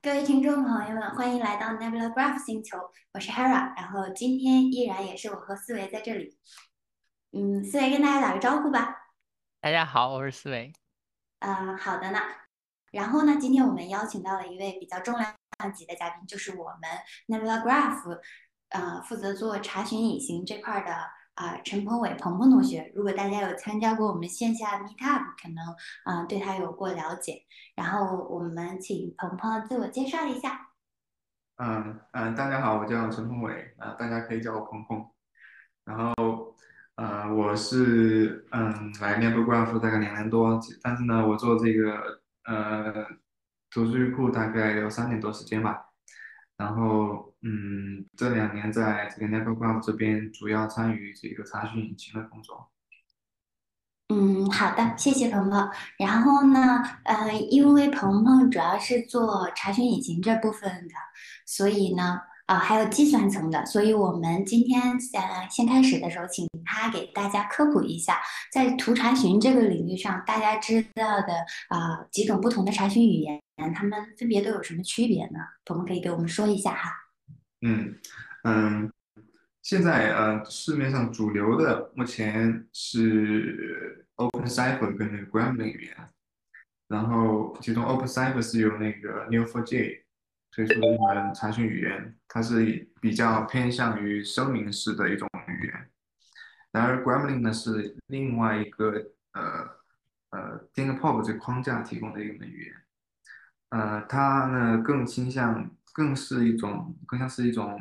各位听众朋友们，欢迎来到 Nebula Graph 星球，我是 Hera，然后今天依然也是我和思维在这里。嗯，思维跟大家打个招呼吧。大家好，我是思维。嗯，好的呢。然后呢，今天我们邀请到了一位比较重量级的嘉宾，就是我们 Nebula Graph，呃，负责做查询隐形这块的啊陈鹏伟鹏鹏同学。如果大家有参加过我们线下 Meetup，可能啊对他有过了解。然后我们请鹏鹏自我介绍一下。嗯嗯，大家好，我叫陈鹏伟，啊，大家可以叫我鹏鹏。然后，呃，我是嗯来 Nebula 广州大概两年多，但是呢，我做这个。呃，图数据库大概有三年多时间吧，然后嗯，这两年在这个 Nebula Graph 这边主要参与这个查询引擎的工作。嗯，好的，谢谢鹏鹏。然后呢，呃，因为鹏鹏主要是做查询引擎这部分的，所以呢。啊，还有计算层的，所以我们今天呃先开始的时候，请他给大家科普一下，在图查询这个领域上，大家知道的啊几种不同的查询语言，它们分别都有什么区别呢？我们可以给我们说一下哈。嗯嗯，现在呃市面上主流的目前是 OpenCipher 跟那个 Gremlin 语言，然后其中 OpenCipher 是由那个 Neo4j。推出的，一门查询语言，它是比较偏向于声明式的一种语言。然而，Gremlin 呢是另外一个呃呃 t h i n k p o p 这框架提供的一门语言。呃，它呢更倾向，更是一种，更像是一种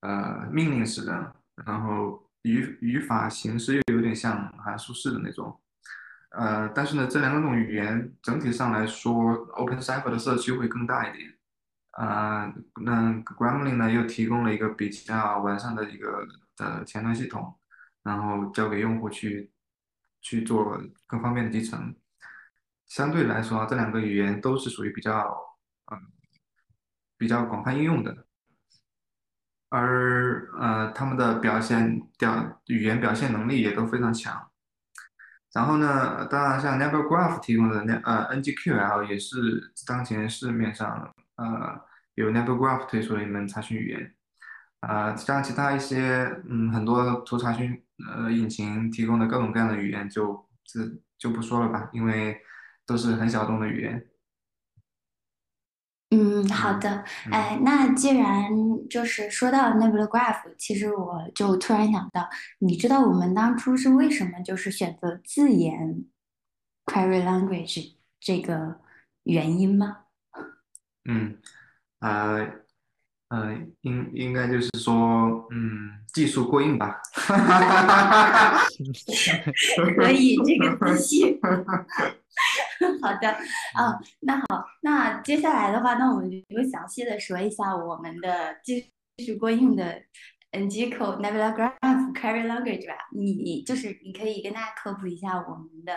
呃命令式的，然后语语法形式又有点像函数式的那种。呃，但是呢，这两种语言整体上来说，OpenCipher 的社区会更大一点。呃，那 Grammarly 呢又提供了一个比较完善的一个的前端系统，然后交给用户去去做更方便的集成。相对来说，这两个语言都是属于比较嗯比较广泛应用的，而呃他们的表现表语言表现能力也都非常强。然后呢，当然像 Nebula Graph 提供的那呃 NGQL 也是当前市面上呃。有 Nebula Graph 推出了一门查询语言，啊，像其他一些，嗯，很多图查询呃引擎提供的各种各样的语言，就这就不说了吧，因为都是很小众的语言。嗯，好的，哎，那既然就是说到 Nebula Graph，其实我就突然想到，你知道我们当初是为什么就是选择自研 Query Language 这个原因吗？嗯。呃，呃，应应该就是说，嗯，技术过硬吧。可以，这个自信。好的，啊，那好，那接下来的话，那我们就详细的说一下我们的技术过硬的 NGCode Nebula Graph Query Language 吧。你就是你可以跟大家科普一下我们的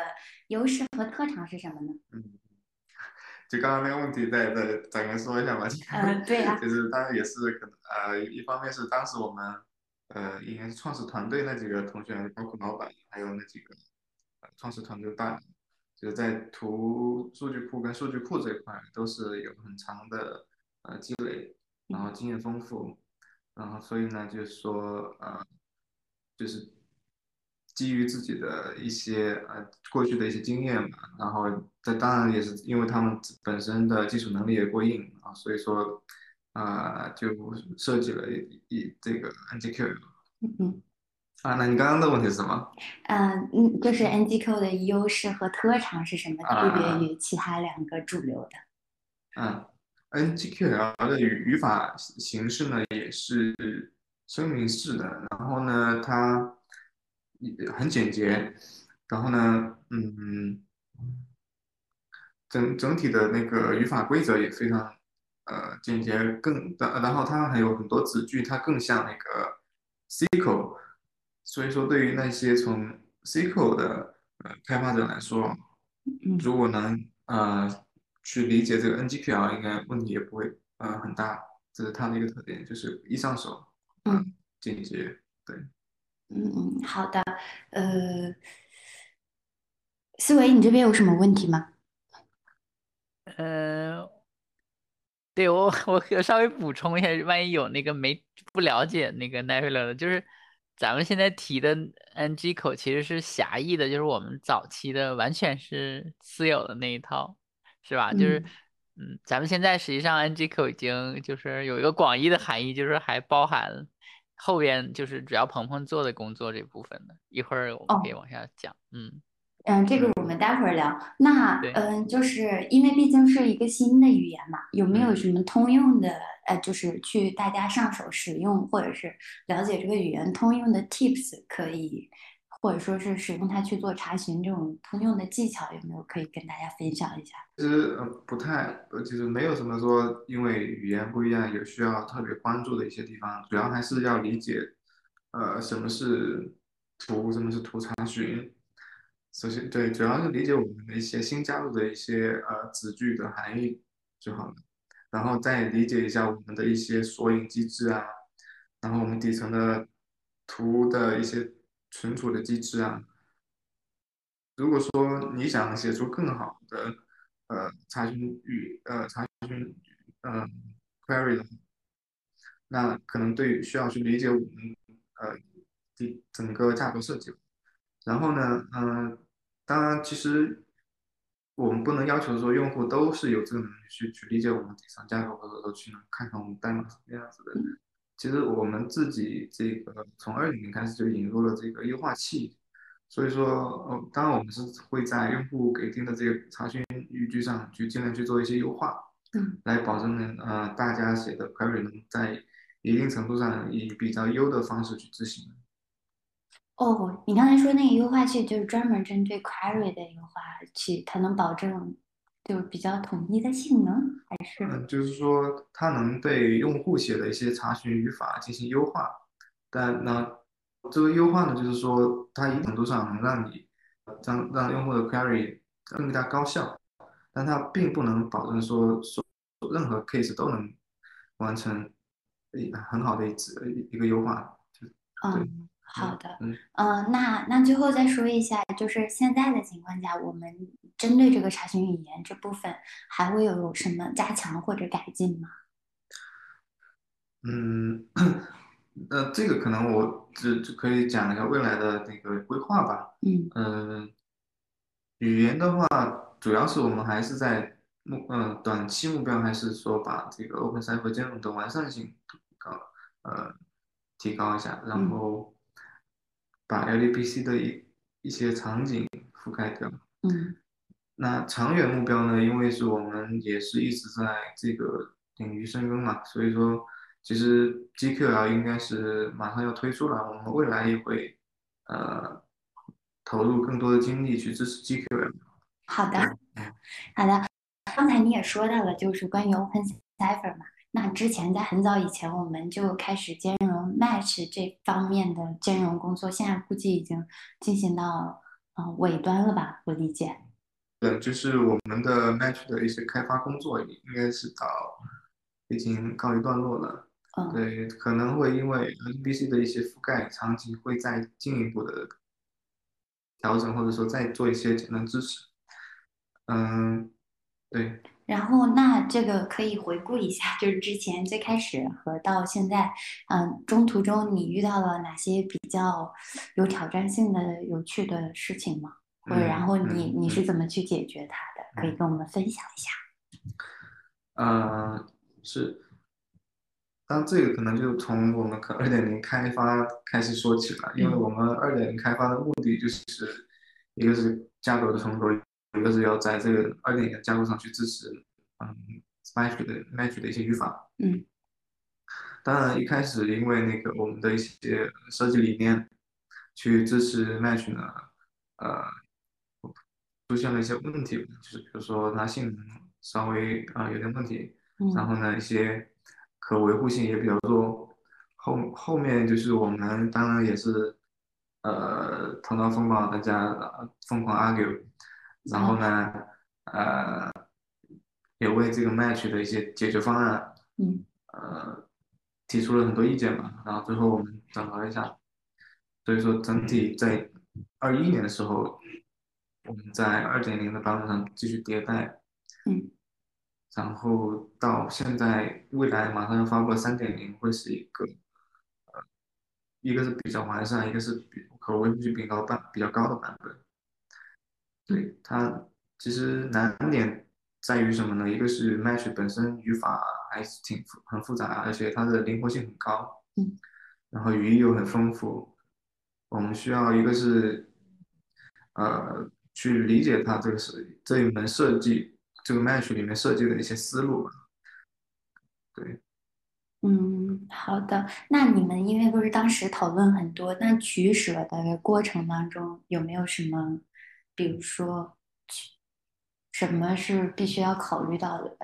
优势和特长是什么呢？嗯。就刚刚那个问题，再再展开说一下吧。嗯，对呀。就是当然也是可能，呃，一方面是当时我们，呃，应该是创始团队那几个同学，包括老板，还有那几个创始团队大，就是在图数据库跟数据库这一块都是有很长的呃积累，然后经验丰富，然后所以呢，就是说呃，就是。基于自己的一些呃过去的一些经验嘛，然后这当然也是因为他们本身的技术能力也过硬啊，所以说啊就设计了一一这个 NGQ。嗯啊，那你刚刚的问题是什么？嗯嗯，就是 NGQ 的优势和特长是什么？区别于其他两个主流的。嗯，NGQL 的语语法形式呢也是声明式的，然后呢它。很简洁，然后呢，嗯，整整体的那个语法规则也非常呃简洁，更然然后它还有很多子句，它更像那个 SQL，所以说对于那些从 SQL 的呃开发者来说，如果能呃去理解这个 NGPL，应该问题也不会呃很大，这是它的一个特点，就是一上手，嗯，简洁，对。嗯，好的。呃，思维，你这边有什么问题吗？呃，对我 我稍微补充一下，万一有那个没不了解那个 Nebula 的，就是咱们现在提的 NG 口其实是狭义的，就是我们早期的完全是私有的那一套，是吧？就是嗯嗯，咱们现在实际上 NG 口已经就是有一个广义的含义，就是还包含后边就是主要鹏鹏做的工作这部分的，一会儿我们可以哦。往下讲，嗯，嗯，这个嗯我们待会儿聊。那。嗯，就是因为毕竟是一个新的语言嘛，有没有嗯。什么通用的呃，就是去大家上手使用或者是了解这个语言通用的 tips 可以，或者说是使用它去做查询这种通用的技巧，有没有可以跟大家分享一下？其实呃不太，呃其实没有什么说因为语言不一样有需要特别关注的一些地方，主要还是要理解，呃，什么是图，什么是图查询。首先，对，主要是理解我们的一些新加入的一些呃子句的含义就好了，然后再理解一下我们的一些索引机制啊，然后我们底层的图的一些存储的机制啊。如果说你想写出更好的呃查询语呃查询呃 query 的话，那可能对需要去理解我们呃第整个架构设计。然后呢，嗯、当然其实我们不能要求说用户都是有这个能力去去理解我们底层架构，或者说去能看看我们代码是什么样子的。嗯其实我们自己这个从二零年开始就引入了这个优化器，所以说，呃，当然我们是会在用户给定的这个查询语句上去尽量去做一些优化，嗯来保证呢，呃，大家写的 query 能在一定程度上以比较优的方式去执行。哦，你刚才说那个优化器就是专门针对 query 的优化器，它能保证就是比较统一的性能，还是？嗯，就是说它能对用户写的一些查询语法进行优化，但那，这个优化呢，就是说它一定程度上能让你让让用户的 query 更加高效，但它并不能保证说说任何 case 都能完成一很好的一次一个优化，就对，嗯，好嗯的，嗯。嗯，那那最后再说一下，就是现在的情况下，我们针对这个查询语言这部分，还会有什么加强或者改进吗？嗯，那这个可能我只只可以讲一下未来的那个规划吧。嗯嗯，语言的话，主要是我们还是在目，嗯，短期目标还是说把这个 OpenCipher 兼容的完善性高，呃，提高一下，然嗯后把 LDPC 的一一些场景覆盖掉。嗯那长远目标呢？因为是我们也是一直在这个领域深耕嘛，所以说其实 GQL 应该是马上要推出了，我们未来也会呃投入更多的精力去支持 GQL。好的，嗯好的。刚才你也说到了，就是关于 OpenCipher 嘛。那之前在很早以前，我们就开始兼容 Match 这方面的兼容工作，现在估计已经进行到嗯、呃尾端了吧？我理解。对，就是我们的 Match 的一些开发工作应该是到已经告一段落了。嗯对，可能会因为 NBC 的一些覆盖场景会再进一步的调整，或者说再做一些简单支持。嗯，对，然后那这个可以回顾一下，就是之前最开始和到现在，嗯，中途中你遇到了哪些比较有挑战性的、有趣的事情吗？或者然嗯后你嗯你是嗯怎么去解决它的？可以嗯，跟我们分享一下。呃，是，当这个可能就从我们可二点零开发开始说起了，因为嗯我们二点零开发的目的就是一个是架构的重构，一个是要在这个二点零的架构上去支持嗯 Match 的 Match 的一些语法。嗯当然，一开始因为那个我们的一些设计理念去支持 Match 呢，呃，出现了一些问题，就是比如说它性能稍微啊、呃有点问题，然嗯后呢一些可维护性也比较弱。后后面就是我们当然也是呃头脑风暴，大家呃疯狂 argue，然后啊呢呃也为这个 Match 的一些解决方案。嗯呃提出了很多意见嘛，然后最后我们整合了一下，所以说整体在二一年的时候，我们在二点零的版本上继续迭代，嗯然后到现在未来马上要发布的三点零会是一个，呃，一个是比较完善，一个是比可维护性比较版比较高的版本。对它其实难点在于什么呢？一个是 Mesh 本身语法还是挺复很复杂，而且它的灵活性很高，嗯，然后语义又很丰富，我们需要一个是呃去理解它这个是这一门设计这个 Mesh 里面设计的一些思路吧。对，嗯，好的。那你们因为不是当时讨论很多，那取舍的过程当中有没有什么，比如说，什么是必须要考虑到的，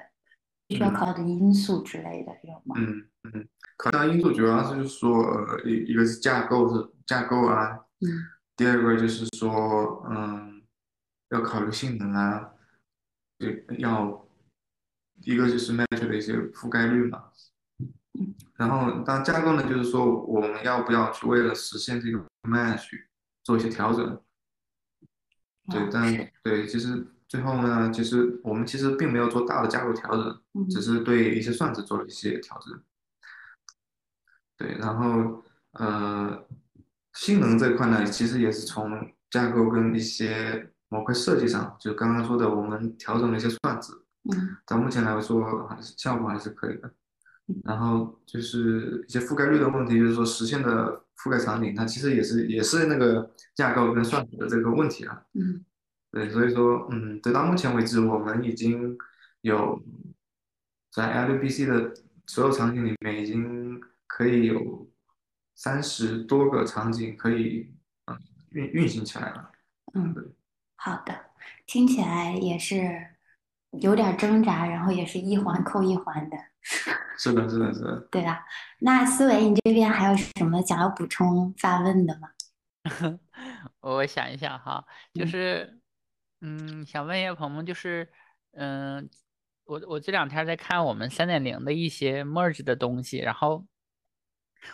必须要嗯考虑的因素之类的，有吗？嗯嗯，考量因素主要是就是说呃一一个是架构是架构啊，嗯第二个就是说嗯要考虑性能啊，对，要一个就是 Match 的一些覆盖率嘛。嗯然后，当架构呢，就是说我们要不要去为了实现这个 match 做一些调整？对，哦但对，其实最后呢，其实我们其实并没有做大的架构调整，嗯只是对一些算子做了一些调整。对，然后呃，性能这块呢，其实也是从架构跟一些模块设计上，就刚刚说的，我们调整了一些算子，嗯到目前来说还是效果还是可以的嗯。然后就是一些覆盖率的问题，就是说实现的覆盖场景，它其实也是也是那个架构跟算法的这个问题啊。嗯对，所以说，嗯，直到目前为止，我们已经有在 LBC 的所有场景里面，已经可以有三十多个场景可以嗯运运行起来了。嗯，好的，听起来也是有点挣扎，然后也是一环扣一环的，是的，是的，是的。对吧？那思维，你这边还有什么想要补充发问的吗？我想一想哈，就嗯是，嗯，想问一下鹏鹏，就是，嗯，我我这两天在看我们三点零的一些 merge 的东西，然后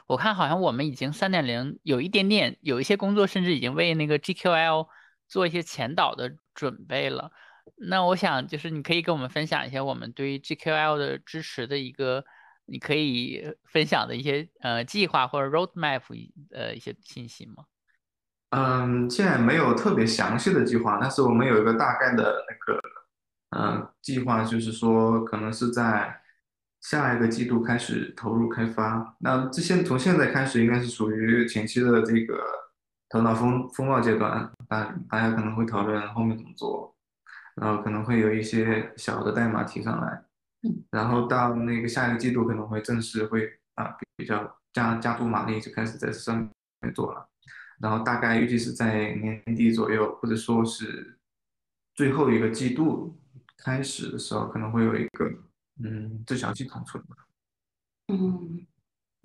我看好像我们已经三点零有一点点，有一些工作甚至已经为那个 GQL 做一些前导的准备了。那我想就是你可以跟我们分享一下我们对于 GQL 的支持的一个，你可以分享的一些呃计划或者 roadmap 一呃一些信息吗？嗯，现在没有特别详细的计划，但是我们有一个大概的那个，嗯，计划，就是说可能是在下一个季度开始投入开发。那这现从现在开始，应该是属于前期的这个头脑风风暴阶段，大大家可能会讨论后面怎么做，然后可能会有一些小的代码提上来，嗯然后到那个下一个季度可能会正式会啊比较加加足马力，就开始在上面做了。然后大概预计是在年底左右，或者说是最后一个季度开始的时候，可能会有一个嗯最小系统出来。嗯。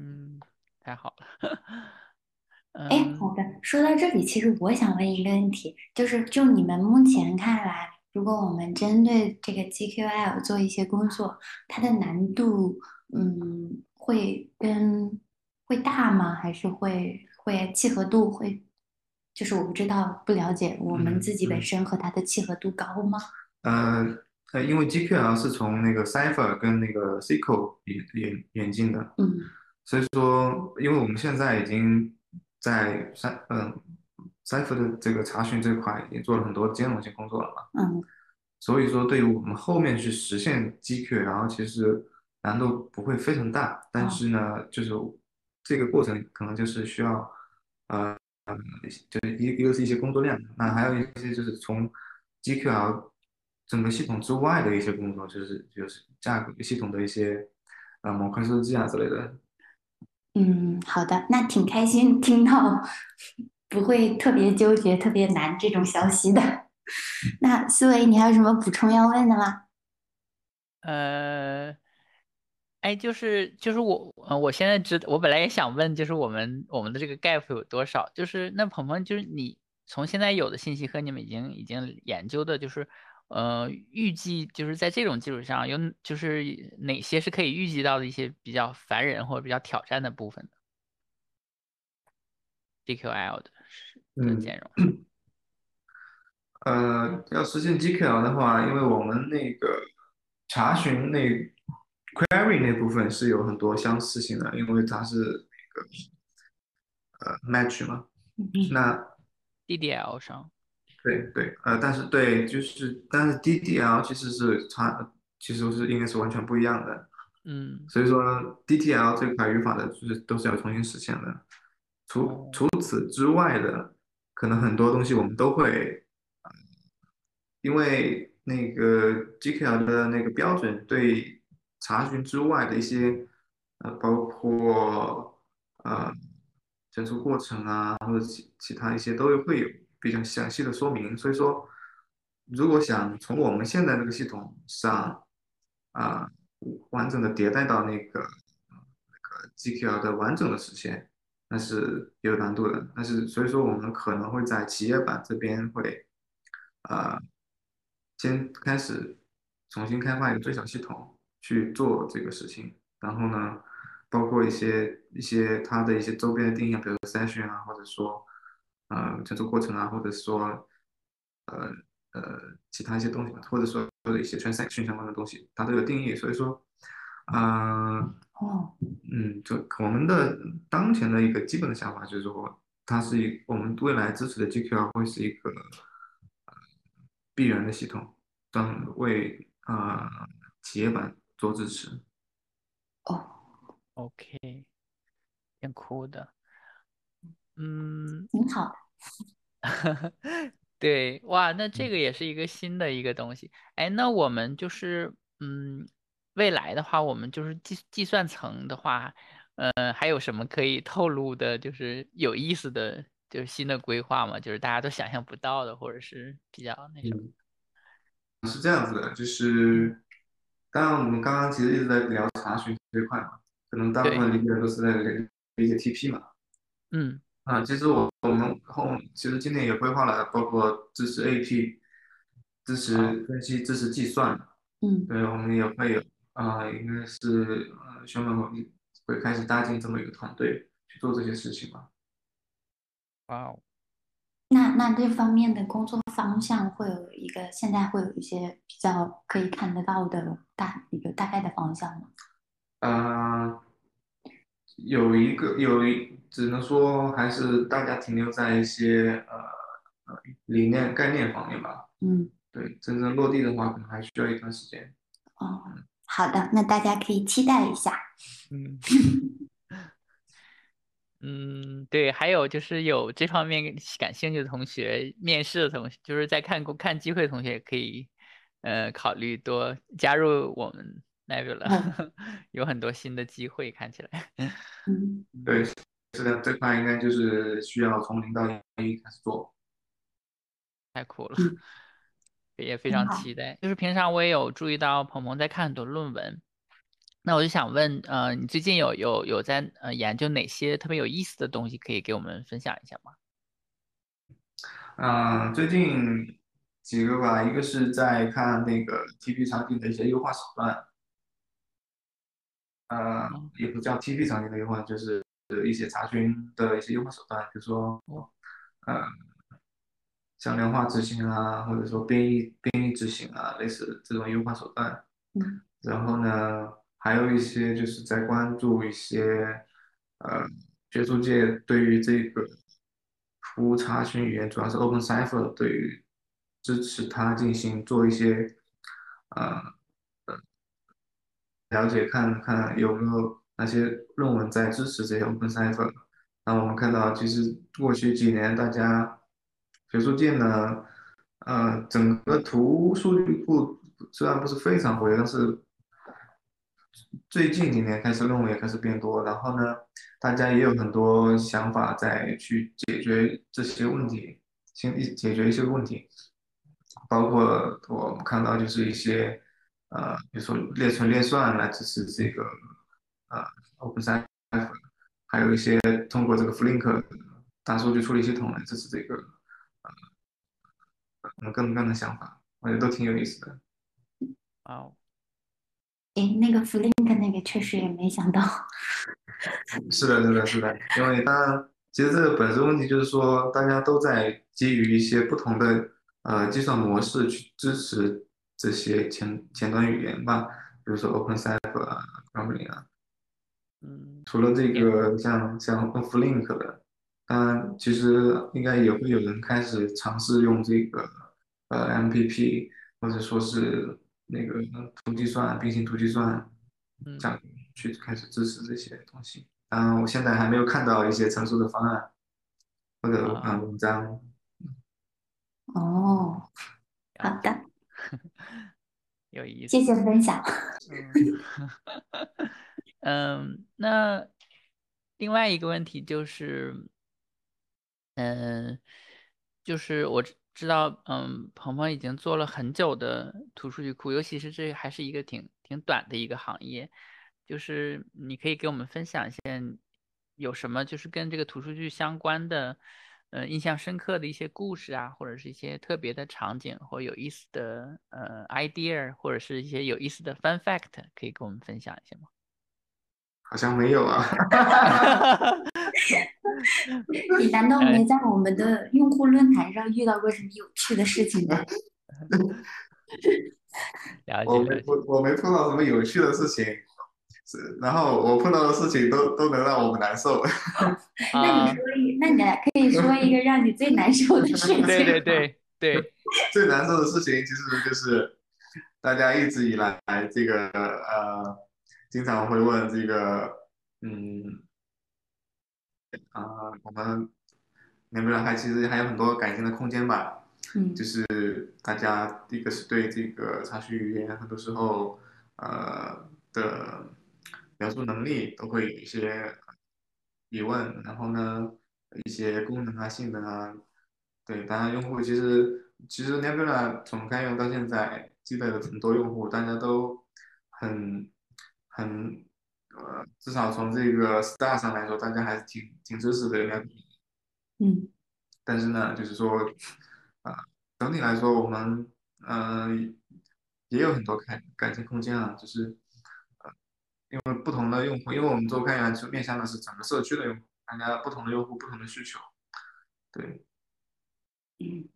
嗯，太好了。哎，嗯好的。说到这里，其实我想问一个问题，就是就你们目前看来，如果我们针对这个 GQL 做一些工作，它的难度，嗯，会跟会大吗？还是会会契合度会，就是我不知道，不了解我们嗯自己本嗯身和它的契合度高吗？呃呃，因为 GQL 是从那个 Cipher 跟那个 SQL 演演演进的，嗯所以说，因为我们现在已经在三嗯 Cipher 的这个查询这块也做了很多兼容性工作了嘛。嗯所以说，对于我们后面去实现 GQ，然后其实难度不会非常大，但是呢，就是这个过程可能就是需要，呃，就是一一个是一些工作量，那还有一些就是从 GQL 整个系统之外的一些工作，就是就是架构系统的一些呃模块设计啊之类的。嗯，好的，那挺开心听到不会特别纠结、特别难这种消息的。那思维，你还有什么补充要问的吗？呃，哎，就是就是我，我现在知，我本来也想问，就是我们我们的这个 gap 有多少？就是那鹏鹏，就是你从现在有的信息和你们已经已经研究的，就是呃，预计就是在这种基础上有就是哪些是可以预计到的一些比较烦人或者比较挑战的部分的 DQL 的的嗯兼容。呃，要实现 GQL 的话，因为我们那个查询那 query 那部分是有很多相似性的，因为它是那个呃 match 嘛。嗯那 DDL 上，对对，呃，但是对，就是但是 DDL 其实是差，其实是应该是完全不一样的。嗯所以说 DTL 这块语法的就是都是要重新实现的。除哦除此之外的，可能很多东西我们都会，因为那个 GKL 的那个标准对查询之外的一些，呃，包括呃整数过程啊，或者其其他一些都会有比较详细的说明。所以说，如果想从我们现在这个系统上，啊、完整的迭代到那个那个 GQL 的完整的实现，那是有难度的。但是所以说我们可能会在企业版这边会，呃，先开始重新开发一个最小系统去做这个事情，然后呢，包括一些一些它的一些周边的定义，比如说 session 啊，或者说呃整数过程啊，或者说呃呃其他一些东西吧，或者说或者一些 transaction 相关的东西，它都有定义。所以说，呃哦，嗯，就我们的当前的一个基本的想法就是说，它是一我们未来支持的 GQL 会是一个呃闭源的系统，当为啊、呃企业版做支持。哦，，OK，挺酷的。嗯，挺好的。对，哇，那这个也是一个新的一个东西。哎，那我们就是，嗯，未来的话，我们就是计计算层的话，呃，还有什么可以透露的，就是有意思的，就是新的规划吗？就是大家都想象不到的，或者是比较那什么。是这样子的，就是当然我们刚刚其实一直在聊查询这一块嘛，可能大部分理解人都是在理解 TP 嘛。嗯啊，其实我我们后其实今年也规划了，包括支持 AP、支持分析、支持计算，嗯对，我们也会有啊、应该是呃，宣本会会开始搭建这么一个团队去做这些事情吧。哇哦，那那这方面的工作方向会有一个，现在会有一些比较可以看得到的大一个大概的方向吗？啊，有一个有一，只能说还是大家停留在一些呃呃理念概念方面吧。嗯，对，真正落地的话，可能还需要一段时间。哦，好的，那大家可以期待一下。嗯。嗯，对，还有就是有这方面感兴趣的同学，面试的同学，就是在看公看机会的同学，也可以，呃，考虑多加入我们 Nebula，有很多新的机会，看起来。嗯对，是的，这块应该就是需要从零到一开始做。太苦了，嗯也非常期待。就是平常我也有注意到鹏鹏在看很多论文，那我就想问，呃，你最近有有有在呃研究哪些特别有意思的东西，可以给我们分享一下吗？嗯、最近几个吧，一个是在看那个 TP 场景的一些优化手段，呃，也不叫 TP 场景的优化，就是一些查询的一些优化手段，比如说，呃，向量化执行啊，或者说编译编译执行啊，类似这种优化手段。嗯然后呢，还有一些就是在关注一些呃学术界对于这个服务查询语言，主要是 OpenCipher 对于支持它进行做一些呃呃了解，看看有没有哪些论文在支持这些 OpenCipher。那我们看到，其实过去几年大家学术界呢，呃，整个图数据库虽然不是非常活跃，但是最近几年开始论文也开始变多，然后呢，大家也有很多想法在去解决这些问题，先一解决一些问题，包括我们看到就是一些呃，比如说列存列算来支持这个呃 OpenF，还有一些通过这个 Flink 大数据处理系统来支持这个呃各种各样的想法，我觉得都挺有意思的。哇哦，诶，那个 Flink 那个确实也没想到。是的，是的，是的，因为它其实这个本质问题就是说，大家都在基于一些不同的呃计算模式去支持这些前前端语言吧，比如说 OpenCipher 啊、Gremlin 啊。嗯，除了这个像像 OpenFlink 的，当然其实应该也会有人开始尝试用这个呃 MPP 或者说是那个图计算、并行图计算嗯这样去开始支持这些东西。嗯，我现在还没有看到一些成熟的方案或者啊嗯文章。哦，好的，有意思。谢谢分享。嗯嗯，那另外一个问题就是，嗯，就是我知知道，嗯，鹏鹏已经做了很久的图数据库，尤其是这还是一个挺挺短的一个行业，就是你可以给我们分享一下有什么就是跟这个图数据相关的，呃，印象深刻的一些故事啊，或者是一些特别的场景或有意思的呃 idea，或者是一些有意思的 fun fact，可以跟我们分享一下吗？好像没有啊。你难道没在我们的用户论坛上遇到过什么有趣的事情吗？了解我没了解，我我没碰到什么有趣的事情，是然后我碰到的事情都都能让我们难受。那你啊，说一，那你来可以说一个让你最难受的事情。对 对对对，最难受的事情其实就是大家一直以来这个呃，经常会问这个嗯啊、我们能不能还其实还有很多改进的空间吧。嗯就是大家第一个是对这个查询语言很多时候呃的描述能力都会有一些疑问，然后呢一些功能啊、性能啊，对，当然用户其实其实 Nebula 从开源到现在，积累了很多用户，大家都很很呃，至少从这个 Star 上来说，大家还是挺挺支持的 Nebula。嗯。但是呢，就是说，啊、整体来说，我们呃也有很多改改进空间啊，就是呃，因为不同的用户，因为我们做开源就面向的是整个社区的用户，大家不同的用户不同的需求，对，嗯，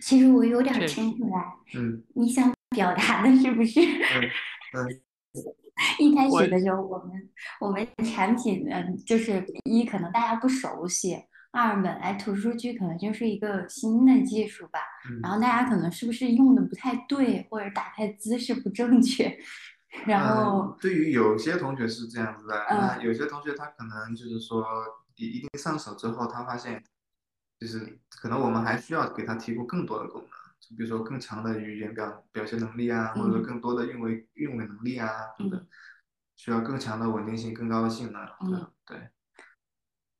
其实我有点听出来，嗯。你想表达的是不是？嗯嗯一开始的时候，我们我们产品，嗯，就是一可能大家不熟悉，二本来图数据可能就是一个新的技术吧，然嗯，后大家可能是不是用的不太对，或者打开姿势不正确，然后嗯，对于有些同学是这样子的，那嗯。有些同学他可能就是说一一定上手之后，他发现就是可能我们还需要给他提供更多的功能，就比如说更强的语言表表现能力啊，或者更多的运维运维能力啊等等，需要更强的稳定性、更高的性能。嗯，对。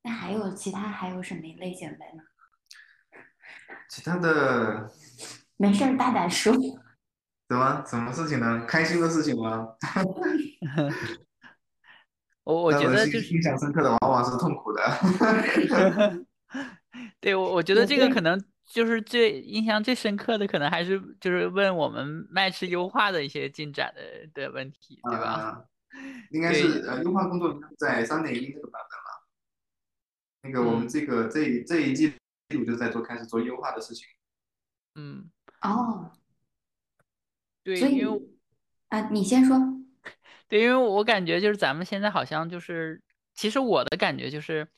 那还有其他还有什么类型的呢？其他的 没事儿，大胆说。怎么什么事情呢？开心的事情吗？我我觉得就印象深刻的往往是痛苦的。对我我觉得这个可能就是最印象最深刻的，可能还是就是问我们麦吃优化的一些进展的的问题，对吧？啊，应该是呃，优化工作在三点一这个版本了。那个我们嗯这个这一这一季度就在做开始做优化的事情。嗯，哦，对，因为啊，你先说。对，因为我感觉就是咱们现在好像就是，其实我的感觉就是，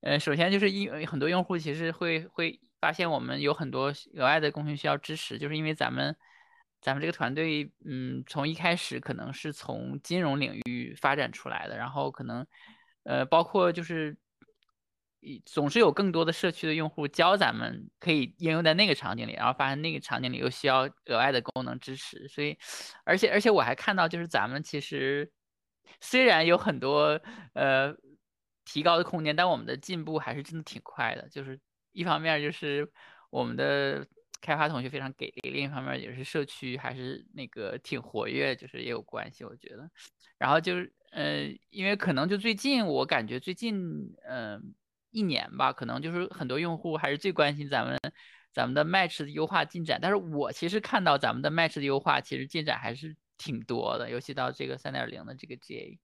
呃，首先就是因为很多用户其实会会发现我们有很多额外的工序需要支持，就是因为咱们咱们这个团队，嗯，从一开始可能是从金融领域发展出来的，然后可能，呃，包括就是。总是有更多的社区的用户教咱们可以应用在那个场景里，然后发现那个场景里又需要额外的功能支持，所以，而且而且我还看到就是咱们其实虽然有很多呃提高的空间，但我们的进步还是真的挺快的。就是一方面就是我们的开发同学非常给力，另一方面也是社区还是那个挺活跃，就是也有关系，我觉得。然后就是呃，因为可能就最近我感觉最近嗯。呃一年吧，可能就是很多用户还是最关心咱们咱们的 Match 的优化进展。但是我其实看到咱们的 Match 的优化其实进展还是挺多的，尤其到这个三点零的这个 GA。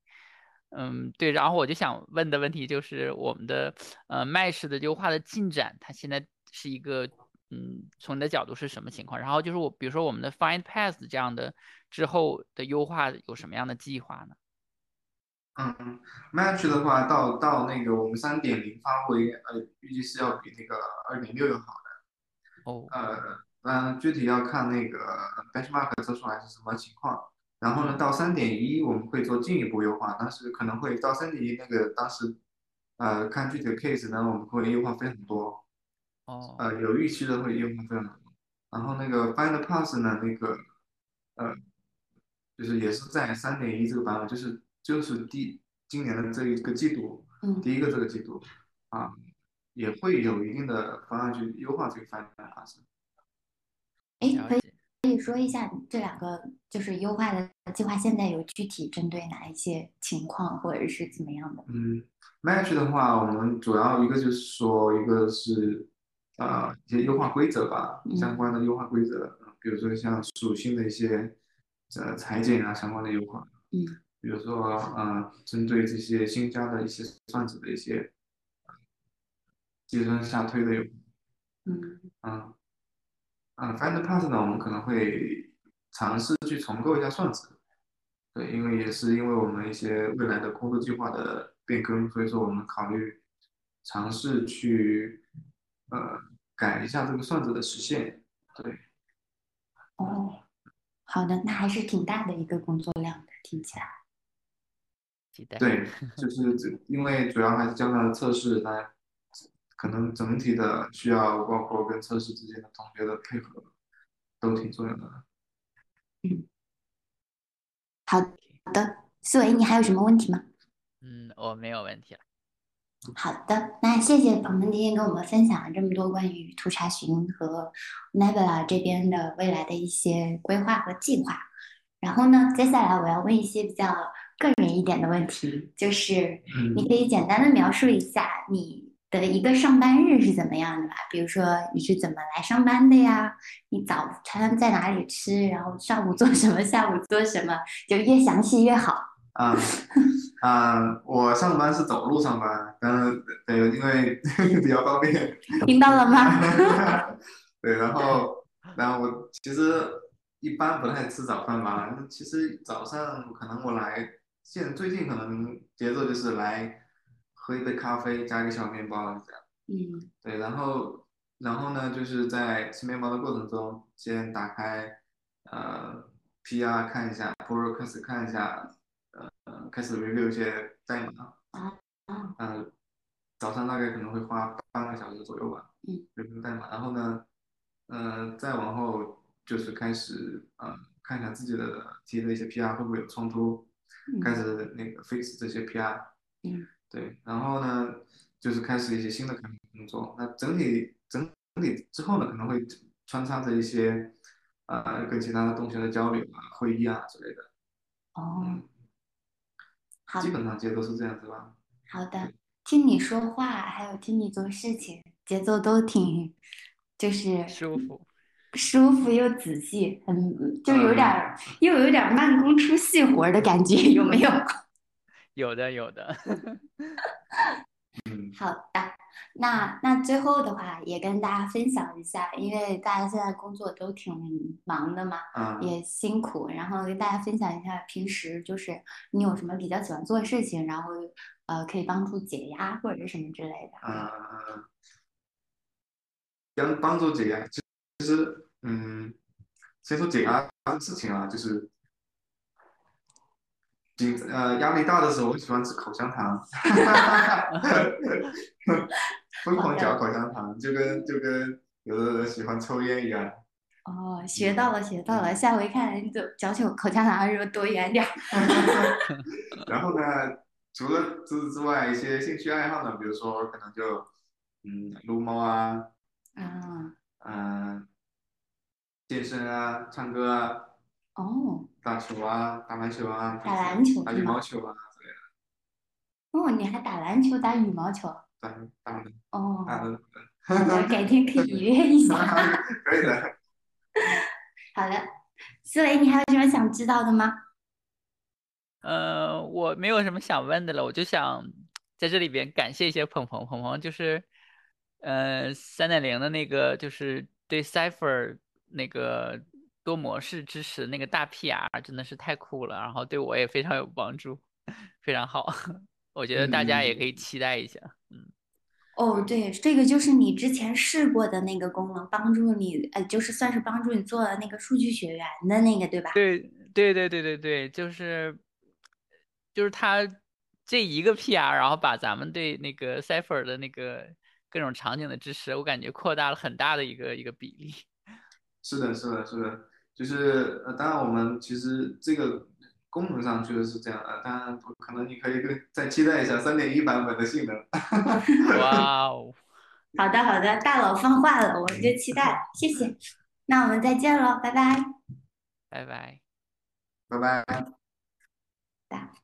嗯，对。然后我就想问的问题就是，我们的呃 Match 的优化的进展，它现在是一个嗯，从你的角度是什么情况？然后就是我，比如说我们的 Find Path 这样的之后的优化有什么样的计划呢？嗯，Match 的话，到到那个我们三点零发布，呃，预计是要比那个二点六要好的。哦，呃，嗯，具体要看那个 Benchmark 测出来是什么情况。然后呢，到三点一我们会做进一步优化，但是可能会到三点一那个当时，呃，看具体的 case 呢，我们会优化非常多。哦，呃，有预期的会优化非常多。然后那个 Find Pass 呢，那个，呃，就是也是在三点一这个版本，就是就是第今年的这一个季度，嗯第一个这个季度，啊，也会有一定的方案去优化这个 Find Pass。哎，可以。可以说一下这两个就是优化的计划，现在有具体针对哪一些情况，或者是怎么样的？嗯，Match 的话，我们主要一个就是说，一个是呃一些优化规则吧，嗯相关的优化规则，嗯比如说像属性的一些呃裁剪啊相关的优化，嗯。比如说呃针对这些新加的一些算子的一些呃计算下推的优化，嗯。嗯嗯，Find Path 呢，我们可能会尝试去重构一下算子，对，因为也是因为我们一些未来的工作计划的变更，所以说我们考虑尝试去呃改一下这个算子的实现。对，哦，好的，那还是挺大的一个工作量的，听起来。期待。对，就是这，因为主要还是将来的测试，那可能整体的需要包括跟测试之间的同学的配合，都挺重要的。嗯好的，思维，你还有什么问题吗？嗯，我没有问题了。好的，那谢谢鹏鹏今天跟我们分享了这么多关于图查询和 Nebula 这边的未来的一些规划和计划。然后呢，接下来我要问一些比较个人一点的问题，就是嗯你可以简单的描述一下你的一个上班日是怎么样的吧？比如说你是怎么来上班的呀？你早餐在哪里吃？然后上午做什么？下午做什么？就越详细越好。啊啊，我上班是走路上班，当然对，因为 比较方便。听到了吗？对，然后然后我其实一般不太吃早饭吧。其实早上可能我来，现最近可能节奏就是来喝一杯咖啡，加一个小面包这样。嗯对，然后然后呢，就是在吃面包的过程中，先打开呃 PR 看一下 p r o c a s 看一下，呃开始 review 一些代码。啊啊呃，早上大概可能会花半个小时左右吧。嗯。review 代码，然后呢，呃，再往后就是开始呃看一下自己的提的一些 PR 会不会有冲突，开始那个 fix 这些 PR。嗯。对，然后呢，就是开始一些新的开发工作。那整体整体之后呢，可能会穿插着一些呃跟其他的同学的交流啊、会议啊之类的。哦，嗯，好基本上节奏是这样子吧。好的，听你说话，还有听你做事情，节奏都挺，就是舒服。舒服又仔细，很就有点儿又有点慢工出细活的感觉，有没有？有的，有的。嗯好的，那那最后的话也跟大家分享一下，因为大家现在工作都挺忙的嘛，嗯也辛苦，然后跟大家分享一下平时就是你有什么比较喜欢做的事情，然后呃可以帮助解压或者是什么之类的。嗯，帮帮助解压，其其实嗯，先说解压的事情啊，就是紧呃压力大的时候，我喜欢吃口香糖，疯狂嚼口香糖，就跟就跟有的人喜欢抽烟一样。哦，学到了，学到了，下回看你就嚼口口香糖的时候躲远点儿。然后呢，除了除此之外，一些兴趣爱好呢，比如说可能就嗯撸猫啊，啊，嗯、健身啊，唱歌啊，哦打球啊，打篮球啊，打篮球打羽毛球啊之类的，哦，你还打篮球、打羽毛球？打打的哦，打的，好的，改天可以约一下。可以的。好的，思维，你还有什么想知道的吗？呃，我没有什么想问的了，我就想在这里边感谢一些鹏鹏，鹏鹏就是，呃，三点零的那个就是对 Cipher 那个多模式支持那个大 PR 真的是太酷了，然后对我也非常有帮助，非常好。我觉得大家也可以期待一下。嗯，哦，对，这个就是你之前试过的那个功能，帮助你，呃，就是算是帮助你做那个数据学员的那个，对吧？对对对对对对，就是就是它这一个 PR，然后把咱们对那个 Cipher 的那个各种场景的支持，我感觉扩大了很大的一个一个比例。是的，是的，是的，就是呃，当然我们其实这个功能上确实是这样啊，当然可能你可以更再期待一下三点一版本的性能。哇哦，好的，好的，大佬放话了，我们就期待，谢谢。那我们再见喽，拜拜。拜拜。拜拜。拜。